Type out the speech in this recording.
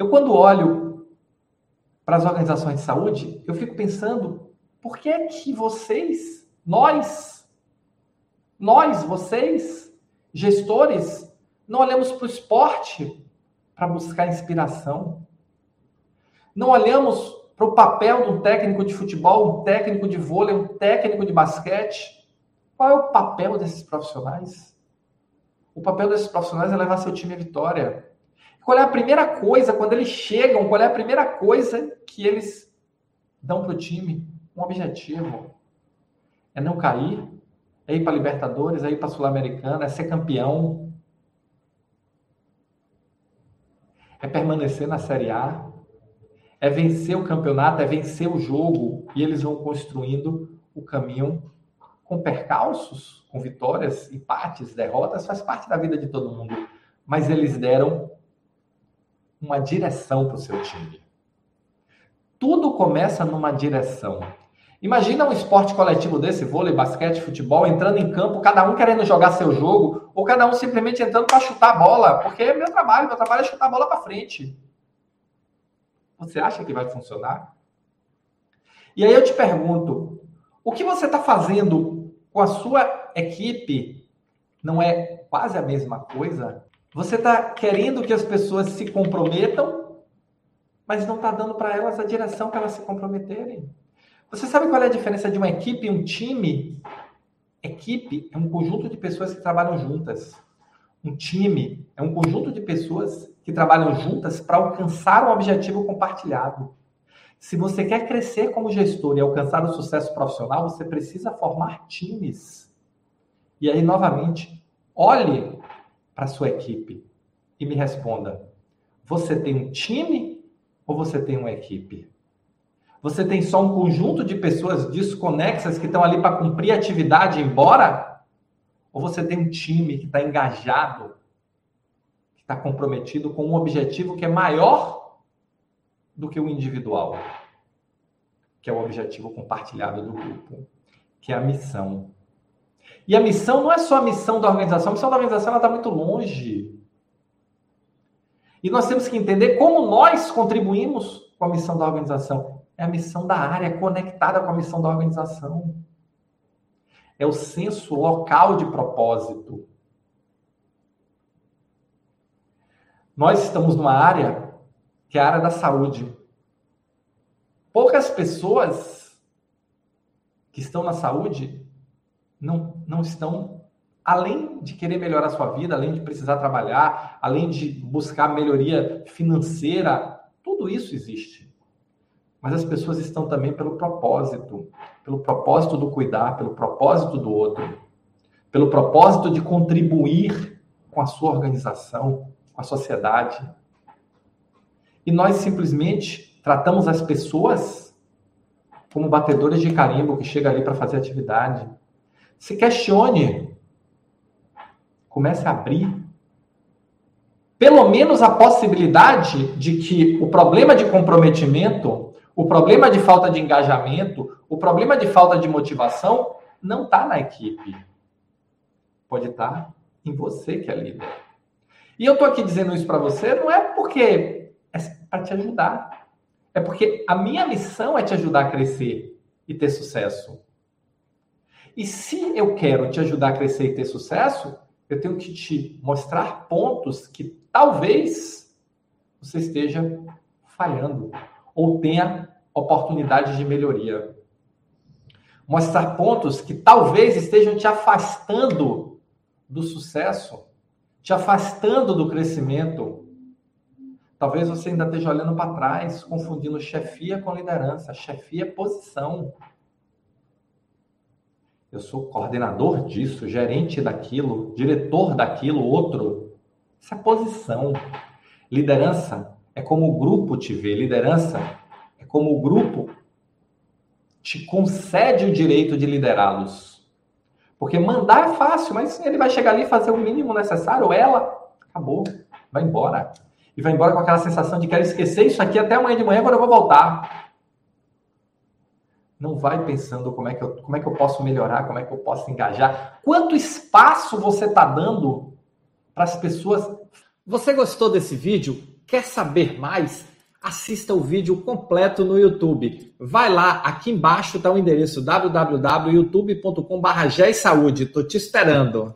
Eu, quando olho para as organizações de saúde, eu fico pensando, por que é que vocês, nós, nós, vocês, gestores, não olhamos para o esporte para buscar inspiração? Não olhamos para o papel de um técnico de futebol, um técnico de vôlei, um técnico de basquete? Qual é o papel desses profissionais? O papel desses profissionais é levar seu time à vitória. Qual é a primeira coisa, quando eles chegam, qual é a primeira coisa que eles dão para o time? Um objetivo. É não cair, é ir para Libertadores, é ir para Sul-Americana, é ser campeão. É permanecer na Série A. É vencer o campeonato, é vencer o jogo. E eles vão construindo o caminho com percalços, com vitórias, empates, derrotas, faz parte da vida de todo mundo. Mas eles deram uma direção para o seu time. Tudo começa numa direção. Imagina um esporte coletivo desse, vôlei, basquete, futebol, entrando em campo, cada um querendo jogar seu jogo, ou cada um simplesmente entrando para chutar a bola, porque é meu trabalho, meu trabalho é chutar a bola para frente. Você acha que vai funcionar? E aí eu te pergunto, o que você está fazendo com a sua equipe não é quase a mesma coisa? Você está querendo que as pessoas se comprometam, mas não está dando para elas a direção para elas se comprometerem. Você sabe qual é a diferença de uma equipe e um time? Equipe é um conjunto de pessoas que trabalham juntas. Um time é um conjunto de pessoas que trabalham juntas para alcançar um objetivo compartilhado. Se você quer crescer como gestor e alcançar o sucesso profissional, você precisa formar times. E aí, novamente, olhe para sua equipe e me responda: você tem um time ou você tem uma equipe? Você tem só um conjunto de pessoas desconexas que estão ali para cumprir atividade e ir embora? Ou você tem um time que está engajado, que está comprometido com um objetivo que é maior do que o individual, que é o objetivo compartilhado do grupo, que é a missão. E a missão não é só a missão da organização, a missão da organização está muito longe. E nós temos que entender como nós contribuímos com a missão da organização. É a missão da área conectada com a missão da organização. É o senso local de propósito. Nós estamos numa área que é a área da saúde. Poucas pessoas que estão na saúde não, não estão, além de querer melhorar a sua vida, além de precisar trabalhar, além de buscar melhoria financeira, tudo isso existe. Mas as pessoas estão também pelo propósito, pelo propósito do cuidar, pelo propósito do outro, pelo propósito de contribuir com a sua organização, com a sociedade. E nós simplesmente tratamos as pessoas como batedores de carimbo que chega ali para fazer atividade. Se questione. Comece a abrir. Pelo menos a possibilidade de que o problema de comprometimento, o problema de falta de engajamento, o problema de falta de motivação não está na equipe. Pode estar tá em você que é líder. E eu estou aqui dizendo isso para você não é porque é para te ajudar. É porque a minha missão é te ajudar a crescer e ter sucesso. E se eu quero te ajudar a crescer e ter sucesso, eu tenho que te mostrar pontos que talvez você esteja falhando ou tenha oportunidades de melhoria. Mostrar pontos que talvez estejam te afastando do sucesso, te afastando do crescimento. Talvez você ainda esteja olhando para trás, confundindo chefia com liderança. Chefia é posição. Eu sou coordenador disso, gerente daquilo, diretor daquilo, outro. Isso é posição. Liderança é como o grupo te vê. Liderança é como o grupo te concede o direito de liderá-los. Porque mandar é fácil, mas ele vai chegar ali e fazer o mínimo necessário, ela, acabou, vai embora. E vai embora com aquela sensação de quero esquecer isso aqui até amanhã de manhã quando eu vou voltar não vai pensando como é que eu, como é que eu posso melhorar, como é que eu posso engajar. Quanto espaço você está dando para as pessoas? Você gostou desse vídeo? Quer saber mais? Assista o vídeo completo no YouTube. Vai lá, aqui embaixo está o endereço www.youtube.com/saúde. Te esperando.